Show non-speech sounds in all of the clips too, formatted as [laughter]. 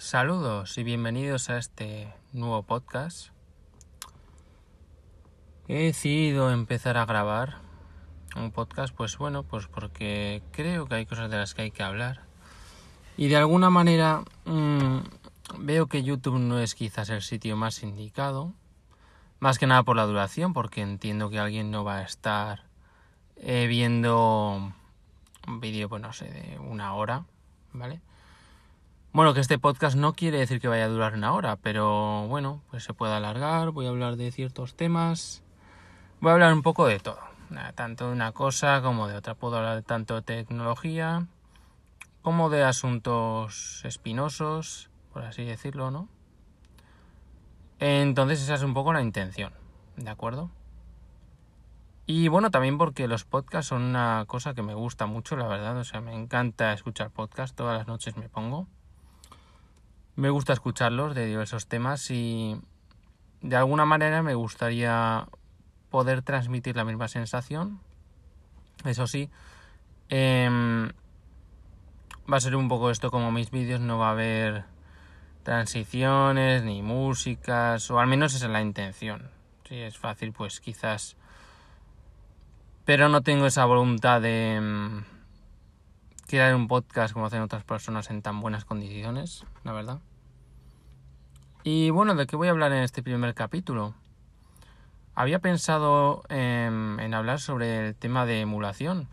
Saludos y bienvenidos a este nuevo podcast. He decidido empezar a grabar un podcast, pues bueno, pues porque creo que hay cosas de las que hay que hablar. Y de alguna manera mmm, veo que YouTube no es quizás el sitio más indicado. Más que nada por la duración, porque entiendo que alguien no va a estar eh, viendo un vídeo, pues no sé, de una hora, ¿vale? Bueno, que este podcast no quiere decir que vaya a durar una hora, pero bueno, pues se puede alargar, voy a hablar de ciertos temas, voy a hablar un poco de todo, tanto de una cosa como de otra, puedo hablar tanto de tecnología como de asuntos espinosos, por así decirlo, ¿no? Entonces esa es un poco la intención, ¿de acuerdo? Y bueno, también porque los podcasts son una cosa que me gusta mucho, la verdad, o sea, me encanta escuchar podcasts, todas las noches me pongo. Me gusta escucharlos de diversos temas y de alguna manera me gustaría poder transmitir la misma sensación. Eso sí, eh, va a ser un poco esto como mis vídeos, no va a haber transiciones ni músicas, o al menos esa es la intención. Si es fácil, pues quizás... Pero no tengo esa voluntad de mm, crear un podcast como hacen otras personas en tan buenas condiciones, la verdad. Y bueno, ¿de qué voy a hablar en este primer capítulo? Había pensado en, en hablar sobre el tema de emulación.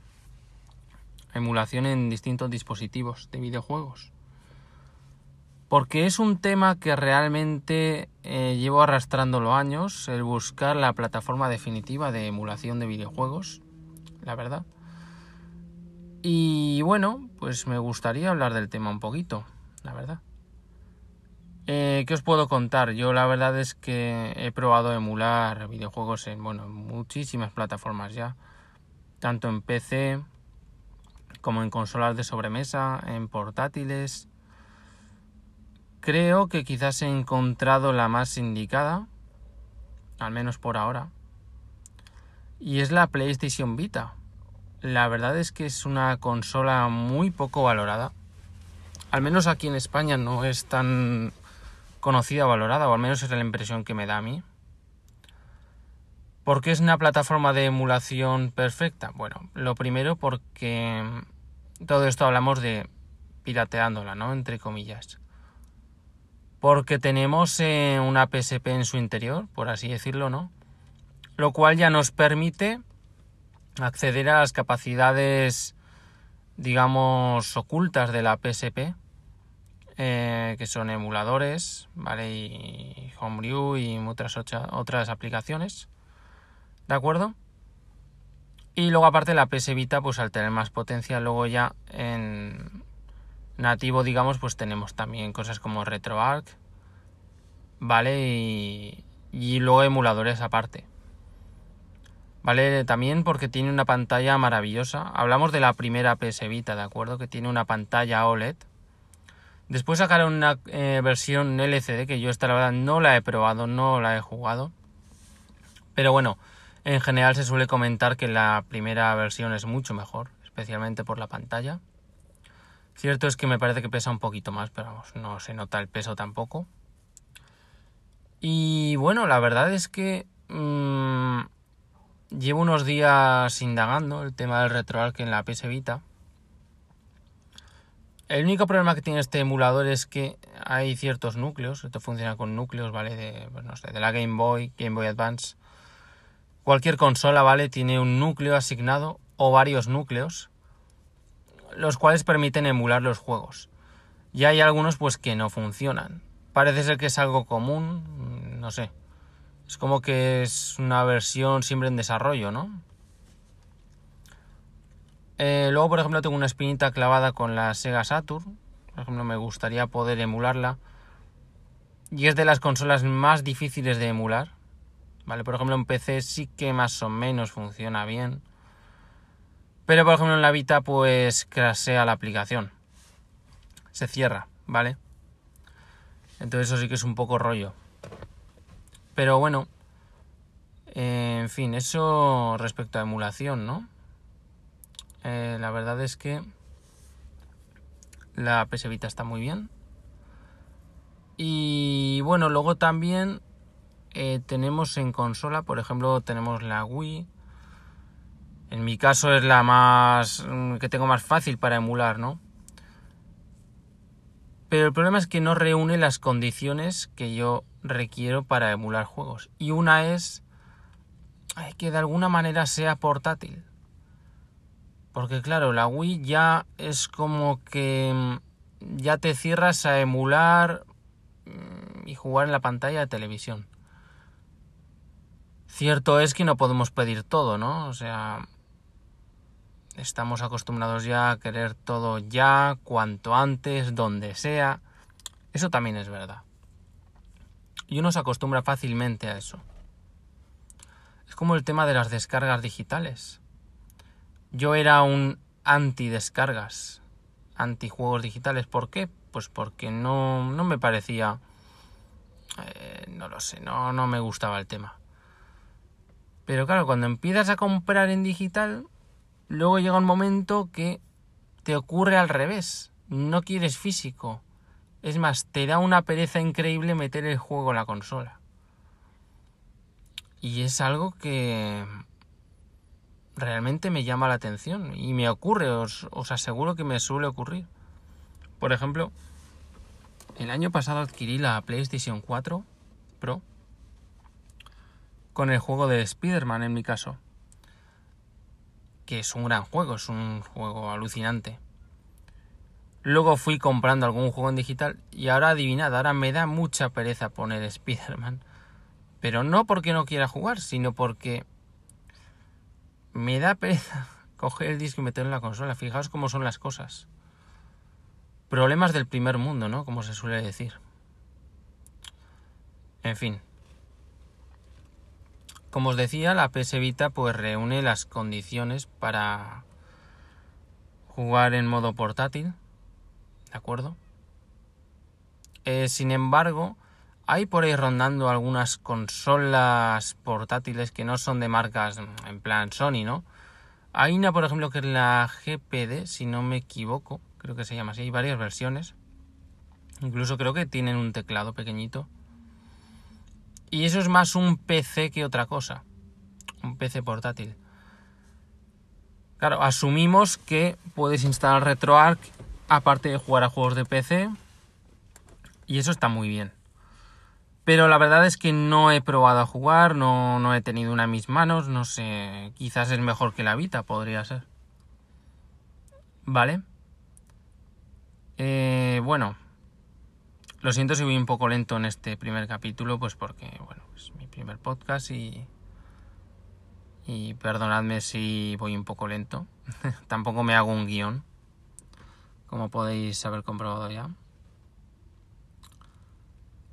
Emulación en distintos dispositivos de videojuegos. Porque es un tema que realmente eh, llevo arrastrando los años, el buscar la plataforma definitiva de emulación de videojuegos, la verdad. Y bueno, pues me gustaría hablar del tema un poquito, la verdad. Eh, ¿Qué os puedo contar? Yo la verdad es que he probado emular videojuegos en bueno, muchísimas plataformas ya, tanto en PC como en consolas de sobremesa, en portátiles. Creo que quizás he encontrado la más indicada, al menos por ahora, y es la PlayStation Vita. La verdad es que es una consola muy poco valorada. Al menos aquí en España no es tan conocida o valorada, o al menos es la impresión que me da a mí. ¿Por qué es una plataforma de emulación perfecta? Bueno, lo primero porque todo esto hablamos de pirateándola, ¿no? Entre comillas. Porque tenemos eh, una PSP en su interior, por así decirlo, ¿no? Lo cual ya nos permite acceder a las capacidades, digamos, ocultas de la PSP eh, que son emuladores, ¿vale? Y Homebrew y otras, otras aplicaciones, ¿de acuerdo? Y luego aparte la PS Vita, pues al tener más potencia, luego ya en nativo, digamos, pues tenemos también cosas como RetroArch, ¿vale? Y, y luego emuladores aparte. ¿Vale? También porque tiene una pantalla maravillosa. Hablamos de la primera PS Vita, ¿de acuerdo? Que tiene una pantalla OLED Después sacaron una eh, versión LCD que yo esta la verdad no la he probado, no la he jugado. Pero bueno, en general se suele comentar que la primera versión es mucho mejor, especialmente por la pantalla. Cierto es que me parece que pesa un poquito más, pero vamos, no se nota el peso tampoco. Y bueno, la verdad es que mmm, llevo unos días indagando el tema del RetroArch en la PS Vita el único problema que tiene este emulador es que hay ciertos núcleos, esto funciona con núcleos, ¿vale? De, pues no sé, de la Game Boy, Game Boy Advance. Cualquier consola, ¿vale? Tiene un núcleo asignado o varios núcleos, los cuales permiten emular los juegos. Y hay algunos pues que no funcionan. Parece ser que es algo común, no sé. Es como que es una versión siempre en desarrollo, ¿no? Eh, luego, por ejemplo, tengo una espinita clavada con la Sega Saturn. Por ejemplo, me gustaría poder emularla. Y es de las consolas más difíciles de emular. Vale, por ejemplo, en PC sí que más o menos funciona bien. Pero, por ejemplo, en la Vita, pues crasea la aplicación. Se cierra, ¿vale? Entonces, eso sí que es un poco rollo. Pero bueno, eh, en fin, eso respecto a emulación, ¿no? Eh, la verdad es que la PS Vita está muy bien. Y bueno, luego también eh, tenemos en consola, por ejemplo, tenemos la Wii. En mi caso es la más mm, que tengo más fácil para emular, ¿no? Pero el problema es que no reúne las condiciones que yo requiero para emular juegos. Y una es que de alguna manera sea portátil. Porque claro, la Wii ya es como que mm, ya te cierras a emular mm, y jugar en la pantalla de televisión. Cierto es que no podemos pedir todo, ¿no? O sea, estamos acostumbrados ya a querer todo ya, cuanto antes, donde sea. Eso también es verdad. Y uno se acostumbra fácilmente a eso. Es como el tema de las descargas digitales. Yo era un anti-descargas, anti-juegos digitales. ¿Por qué? Pues porque no, no me parecía... Eh, no lo sé, no, no me gustaba el tema. Pero claro, cuando empiezas a comprar en digital, luego llega un momento que te ocurre al revés. No quieres físico. Es más, te da una pereza increíble meter el juego en la consola. Y es algo que realmente me llama la atención. Y me ocurre, os, aseguro que me suele ocurrir. Por ejemplo, el año pasado adquirí la PlayStation 4 Pro con el juego de Spider-Man en mi caso. Que es un gran juego, es un juego alucinante. Luego fui comprando algún juego en digital y ahora adivinad, ahora me da mucha pereza poner Spider-Man. Pero no porque no quiera jugar, sino porque me da pereza [laughs] coger el disco y meterlo en la consola. Fijaos cómo son las cosas. Problemas del primer mundo, ¿no? Como se suele decir. En fin. Como os decía, la PS Vita pues reúne las condiciones para jugar en modo portátil, ¿de acuerdo? Eh, sin embargo, hay por ahí rondando algunas consolas portátiles que no son de marcas en plan Sony, ¿no? Hay una, por ejemplo, que es la GPD, si no me equivoco, creo que se llama así, hay varias versiones. Incluso creo que tienen un teclado pequeñito. Y eso es más un PC que otra cosa. Un PC portátil. Claro, asumimos que puedes instalar RetroArch aparte de jugar a juegos de PC. Y eso está muy bien. Pero la verdad es que no he probado a jugar, no, no he tenido una en mis manos, no sé, quizás es mejor que la Vita, podría ser. ¿Vale? Eh, bueno, lo siento si voy un poco lento en este primer capítulo, pues porque, bueno, es mi primer podcast y. Y perdonadme si voy un poco lento. [laughs] Tampoco me hago un guion, como podéis haber comprobado ya.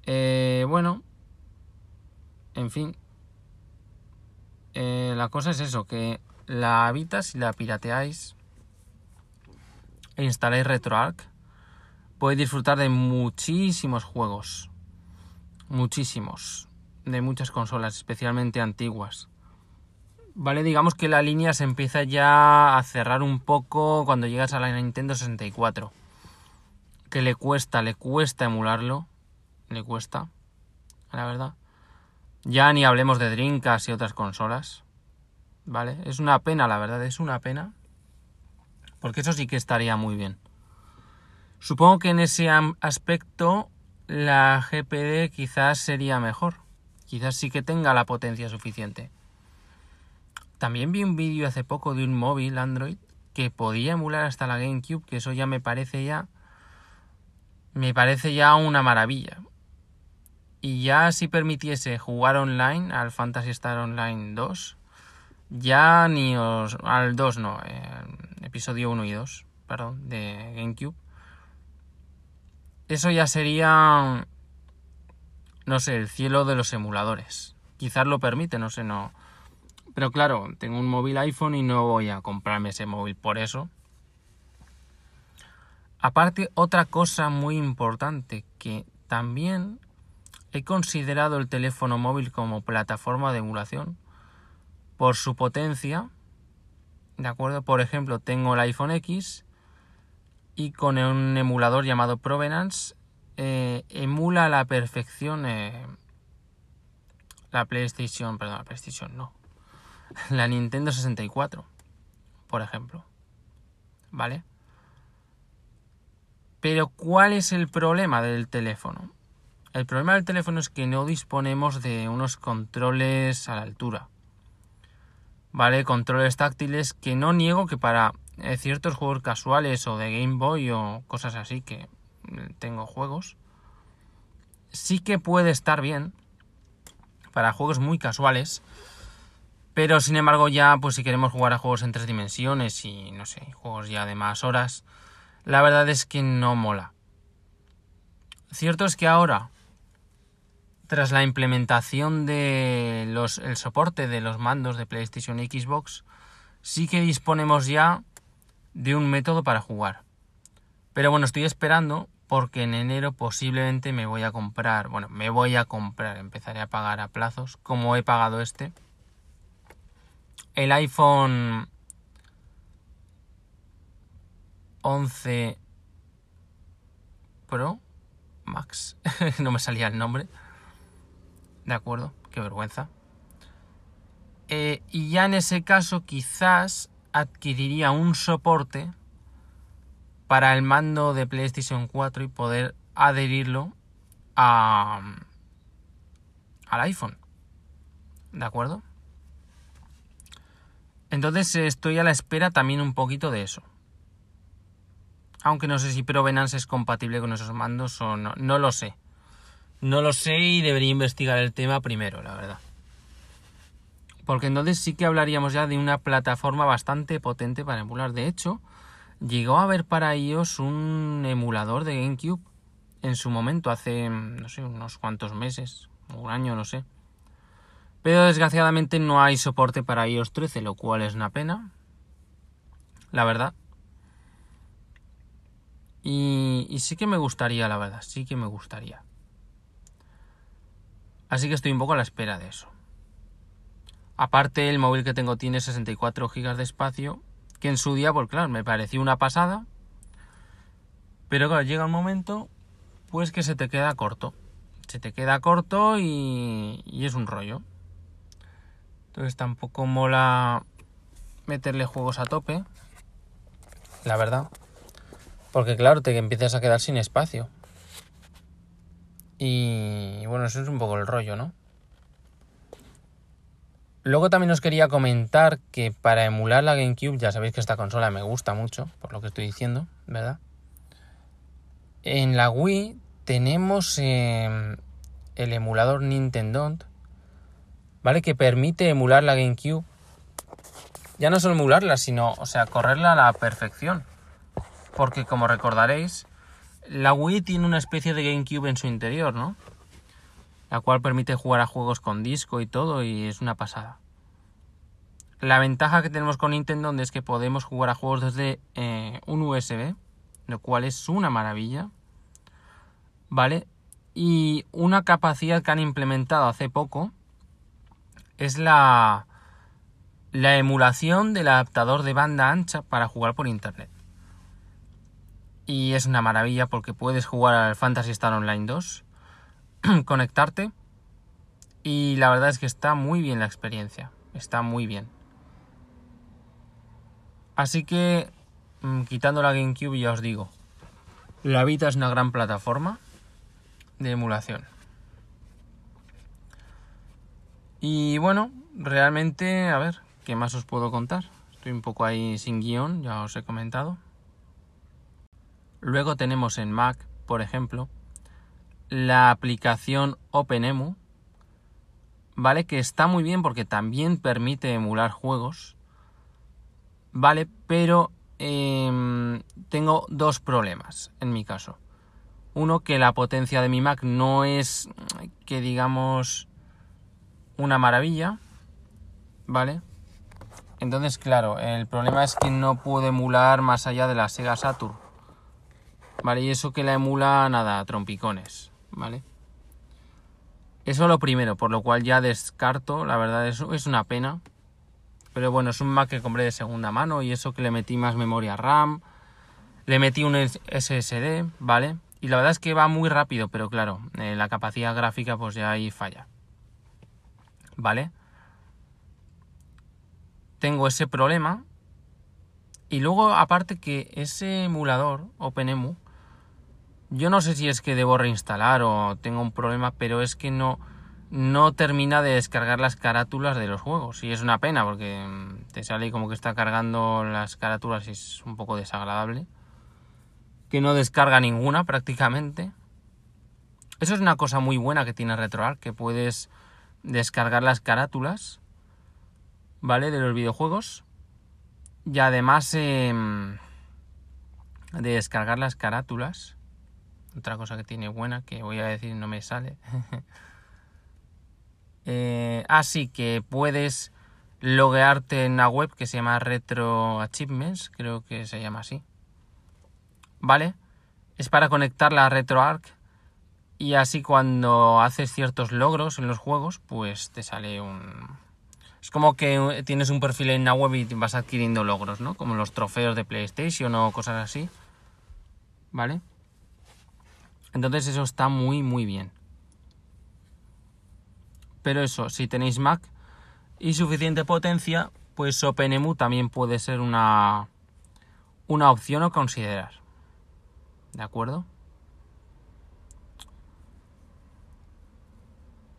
Eh, bueno, en fin. Eh, la cosa es eso, que la Vita, si la pirateáis e instaláis RetroArch, puede disfrutar de muchísimos juegos. Muchísimos. De muchas consolas, especialmente antiguas. Vale, digamos que la línea se empieza ya a cerrar un poco cuando llegas a la Nintendo 64. Que le cuesta, le cuesta emularlo. Le cuesta, la verdad. Ya ni hablemos de Dreamcast y otras consolas. ¿Vale? Es una pena, la verdad, es una pena. Porque eso sí que estaría muy bien. Supongo que en ese aspecto la GPD quizás sería mejor. Quizás sí que tenga la potencia suficiente. También vi un vídeo hace poco de un móvil Android que podía emular hasta la GameCube, que eso ya me parece ya me parece ya una maravilla. Y ya si permitiese jugar online al Fantasy Star Online 2, ya ni os al 2 no, eh, episodio 1 y 2, perdón, de GameCube eso ya sería, no sé, el cielo de los emuladores. Quizás lo permite, no sé, no. Pero claro, tengo un móvil iPhone y no voy a comprarme ese móvil por eso. Aparte, otra cosa muy importante que también he considerado el teléfono móvil como plataforma de emulación por su potencia. ¿De acuerdo? Por ejemplo, tengo el iPhone X y con un emulador llamado Provenance eh, emula a la perfección eh, la PlayStation, perdón, la PlayStation no, [laughs] la Nintendo 64, por ejemplo. ¿Vale? Pero ¿cuál es el problema del teléfono? El problema del teléfono es que no disponemos de unos controles a la altura. ¿Vale? Controles táctiles que no niego que para eh, ciertos juegos casuales o de Game Boy o cosas así que tengo juegos, sí que puede estar bien para juegos muy casuales. Pero sin embargo ya, pues si queremos jugar a juegos en tres dimensiones y no sé, juegos ya de más horas, la verdad es que no mola. Cierto es que ahora, tras la implementación de soporte de los mandos de PlayStation y Xbox, sí que disponemos ya de un método para jugar. Pero bueno, estoy esperando porque en enero posiblemente me voy a comprar, bueno, me voy a comprar, empezaré a pagar a plazos, como he pagado este, el iPhone 11 Pro Max. [laughs] no me salía el nombre. De acuerdo, qué vergüenza. Eh, y ya en ese caso quizás adquiriría un soporte para el mando de PlayStation 4 y poder adherirlo a, al iPhone. ¿De acuerdo? Entonces estoy a la espera también un poquito de eso. Aunque no sé si Provenance es compatible con esos mandos o no. No lo sé. No lo sé y debería investigar el tema primero, la verdad. Porque entonces sí que hablaríamos ya de una plataforma bastante potente para emular. De hecho, llegó a haber para ellos un emulador de GameCube en su momento, hace, no sé, unos cuantos meses, un año, no sé. Pero desgraciadamente no hay soporte para iOS 13, lo cual es una pena. La verdad. Y, sí que me gustaría, la verdad, sí que me gustaría. Así que estoy un poco a la espera de eso. Aparte, el móvil que tengo tiene 64 GB de espacio, que en su día, pues claro, me pareció una pasada. Pero claro, llega un momento, pues que se te queda corto. Se te queda corto y, y es un rollo. Entonces tampoco mola meterle juegos a tope. La verdad. Porque claro, te empiezas a quedar sin espacio. Y bueno, eso es un poco el rollo, ¿no? Luego también os quería comentar que para emular la GameCube, ya sabéis que esta consola me gusta mucho, por lo que estoy diciendo, ¿verdad? En la Wii tenemos em, el emulador Nintendo, ¿vale? Que permite emular la GameCube. Ya no solo emularla, sino, o sea, correrla a la perfección porque como recordaréis, la Wii tiene una especie de GameCube en su interior, ¿no? La cual permite jugar a juegos con disco y todo y es una pasada. La ventaja que tenemos con Nintendo es que podemos jugar a juegos desde eh, un USB, lo cual es una maravilla. ¿Vale? Y una capacidad que han implementado hace poco es la, la emulación del adaptador de banda ancha para jugar por Internet y es una maravilla porque puedes jugar al Fantasy Star Online 2, [clears throat] conectarte y la verdad es que está muy bien la experiencia, está muy bien. Así que, mm, quitando la GameCube, ya os digo, la Vita es una gran plataforma de emulación. Y bueno, realmente, a ver, ¿qué más os puedo contar? Estoy un poco ahí sin guion, ya os he comentado. Luego tenemos en Mac, por ejemplo, la aplicación OpenEmu, ¿vale? Que está muy bien porque también permite emular juegos, ¿vale? Pero em, tengo dos problemas en mi caso. Uno, que la potencia de mi Mac no es, que digamos, una maravilla, ¿vale? Entonces, claro, el problema es que no puedo emular más allá de la Sega Saturn ¿vale? Y eso que la emula, nada, trompicones, ¿vale? Eso lo primero, por lo cual ya descarto, la verdad es, es una pena. Pero bueno, es un Mac que compré de segunda mano y eso que le metí más memoria RAM, le metí un SSD, ¿vale? Y la verdad es que va muy rápido, pero claro, eh, la capacidad gráfica pues ya ahí falla. ¿Vale? Tengo ese problema. Y luego, aparte que ese emulador, OpenEMU, yo no sé si es que debo reinstalar o tengo un problema, pero es que no, no termina de descargar las carátulas de los juegos. Y es una pena porque mm, te sale como que está cargando las carátulas y es un poco desagradable que no descarga ninguna prácticamente. Eso es una cosa muy buena que tiene RetroArch, que puedes descargar las carátulas, ¿vale? De los videojuegos. Y además em, de descargar las carátulas, otra cosa que tiene buena, que voy a decir no me sale. [laughs] eh, así que puedes loguearte en una web que se llama Retro Achievements, creo que se llama así. ¿vale? Es para conectarla a RetroArch y así cuando haces ciertos logros en los juegos, pues te sale un... Es como que tienes un perfil en la web y vas adquiriendo logros, ¿no? Como los trofeos de PlayStation o cosas así. ¿Vale? Entonces eso está muy, muy bien. Pero eso, si tenéis Mac y suficiente potencia, pues OpenEMU también puede ser una, una opción a considerar. ¿De acuerdo?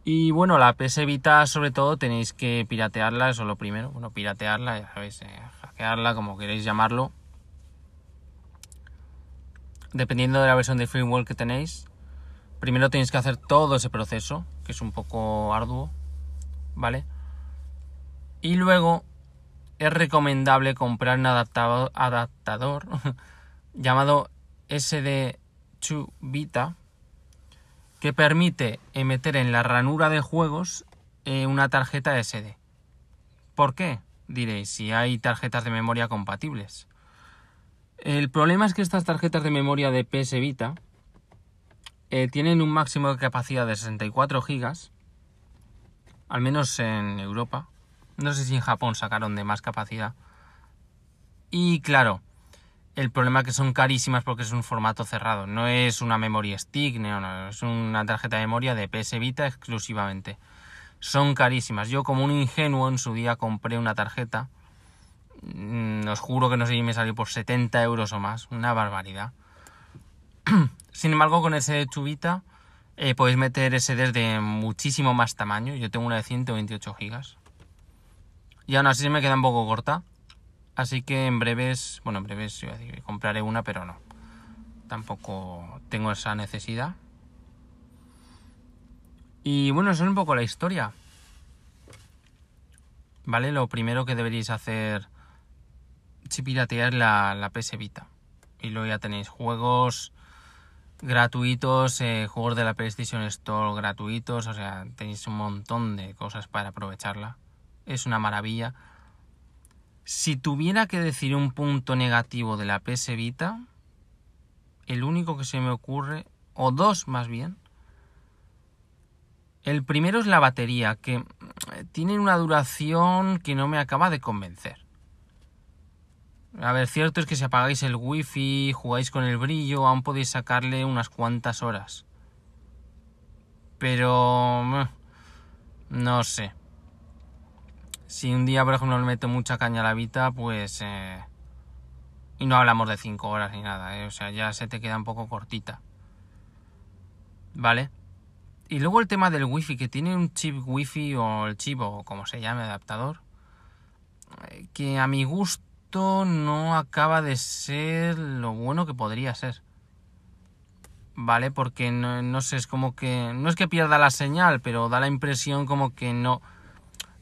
Y bueno, la PS Vita sobre todo tenéis que piratearla, eso es lo primero. Bueno, piratearla, ya sabéis, eh, hackearla, como queréis llamarlo. Dependiendo de la versión de firmware que tenéis. Primero tenéis que hacer todo ese proceso, que es un poco arduo, ¿vale? Y luego es recomendable comprar un adaptador, [laughs] llamado SD2 Vita que permite meter en la ranura de juegos eh, una tarjeta SD. ¿Por qué? Diréis, si hay tarjetas de memoria compatibles. El problema es que estas tarjetas de memoria de PS Vita eh, tienen un máximo de capacidad de 64 GB, al menos en Europa. No sé si en Japón sacaron de más capacidad. Y claro, el problema es que son carísimas porque es un formato cerrado. No es una memoria stick, no, no, es una tarjeta de memoria de PS Vita exclusivamente. Son carísimas. Yo como un ingenuo en su día compré una tarjeta. Mm, os juro que no sé si me salió por 70 euros o más. Una barbaridad. [clears throat] Sin embargo, con ese Chubita eh, podéis meter SD de muchísimo más tamaño. Yo tengo una de 128 gigas. Y aún así me queda un poco corta. Así que en breves, bueno, en breves compraré una, pero no. Tampoco tengo esa necesidad. Y bueno, eso es un poco la historia. ¿Vale? Lo primero que deberéis hacer piratear la, la PS Vita. Y luego ya tenéis juegos gratuitos, eh, juegos de la PlayStation Store gratuitos, o sea, tenéis un montón de cosas para aprovecharla. Es una maravilla. Si tuviera que decir un punto negativo de la PS Vita, el único que se me ocurre, o dos más bien, el primero es la batería, que eh, tiene una duración que no me acaba de convencer. A ver, cierto es que si apagáis el wifi, jugáis con el brillo, aún podéis sacarle unas cuantas horas. Pero... No sé. Si un día, por ejemplo, le meto mucha caña a la Vita, pues... Eh, y no hablamos de 5 horas ni nada, eh, o sea, ya se te queda un poco cortita. ¿Vale? Y luego el tema del wifi, que tiene un chip wifi o el chip o como se llame, adaptador, eh, que a mi gusto no acaba de ser lo bueno que podría ser. ¿Vale? Porque no, no sé, es como que... No es que pierda la señal, pero da la impresión como que no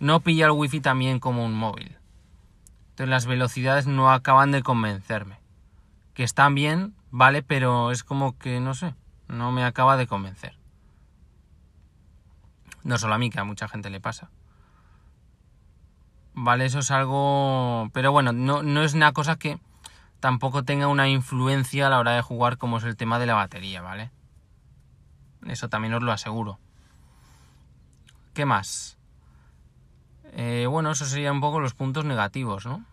no pilla el wifi también como un móvil. Entonces las velocidades no acaban de convencerme. Que están bien, vale, pero es como que no sé, no me acaba de convencer. No solo a mí, que a mucha gente le pasa. ¿vale? Eso es algo... Pero bueno, no, no es una cosa que tampoco tenga una influencia a la hora de jugar como es el tema de la batería, ¿vale? Eso también os lo aseguro. ¿Qué más? Eh, bueno, eso serían un poco los puntos negativos, ¿no?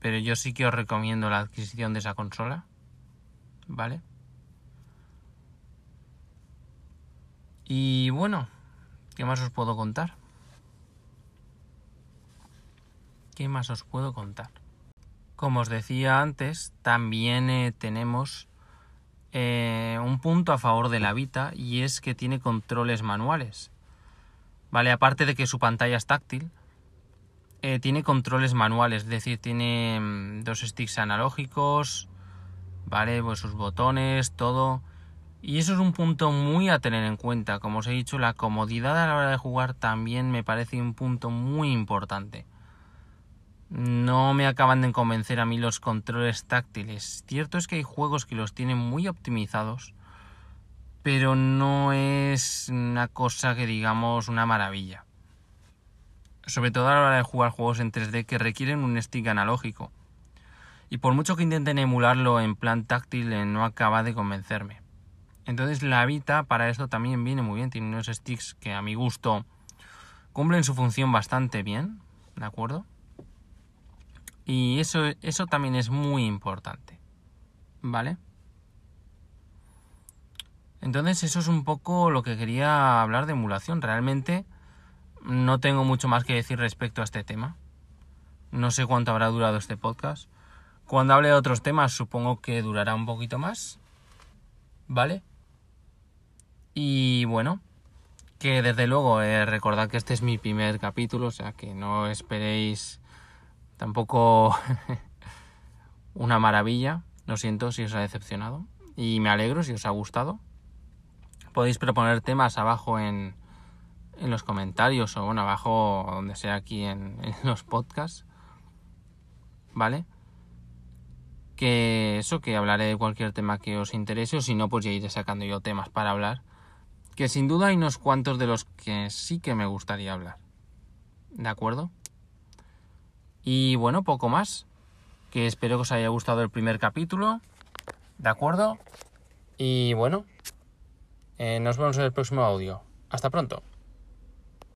Pero yo sí que os recomiendo la adquisición de esa consola, ¿vale? Y bueno, ¿qué más os puedo contar? ¿Qué más os puedo contar? Como os decía antes, también eh, tenemos eh, un punto a favor de la Vita y es que tiene controles manuales. Vale, aparte de que su pantalla es táctil, eh, tiene controles manuales, es decir, tiene mm, dos sticks analógicos, vale, pues sus botones, todo. Y eso es un punto muy a tener en cuenta. Como os he dicho, la comodidad a la hora de jugar también me parece un punto muy importante. No me acaban de convencer a mí los controles táctiles. Cierto es que hay juegos que los tienen muy optimizados, pero no es una cosa que digamos una maravilla. Sobre todo a la hora de jugar juegos en 3D que requieren un stick analógico. Y por mucho que intenten emularlo en plan táctil, eh, no acaba de convencerme. Entonces la Vita para esto también viene muy bien. Tiene unos sticks que a mi gusto cumplen su función bastante bien. ¿De acuerdo? Y eso, eso también es muy importante. ¿Vale? Entonces eso es un poco lo que quería hablar de emulación. Realmente no tengo mucho más que decir respecto a este tema. No sé cuánto habrá durado este podcast. Cuando hable de otros temas supongo que durará un poquito más. ¿Vale? Y bueno, que desde luego eh, recordad que este es mi primer capítulo, o sea que no esperéis Tampoco [laughs] una maravilla. Lo siento si os ha decepcionado. Y me alegro si os ha gustado. Podéis proponer temas abajo en, en los comentarios o bueno, abajo donde sea aquí en, [laughs] en los podcasts. ¿Vale? Que eso, que hablaré de cualquier tema que os interese o si no, pues ya iré sacando yo temas para hablar. Que sin duda hay unos cuantos de los que sí que me gustaría hablar. ¿De acuerdo? Y bueno, poco más. Que espero que os haya gustado el primer capítulo. ¿De acuerdo? Y bueno, eh, nos vemos en el próximo audio. Hasta pronto.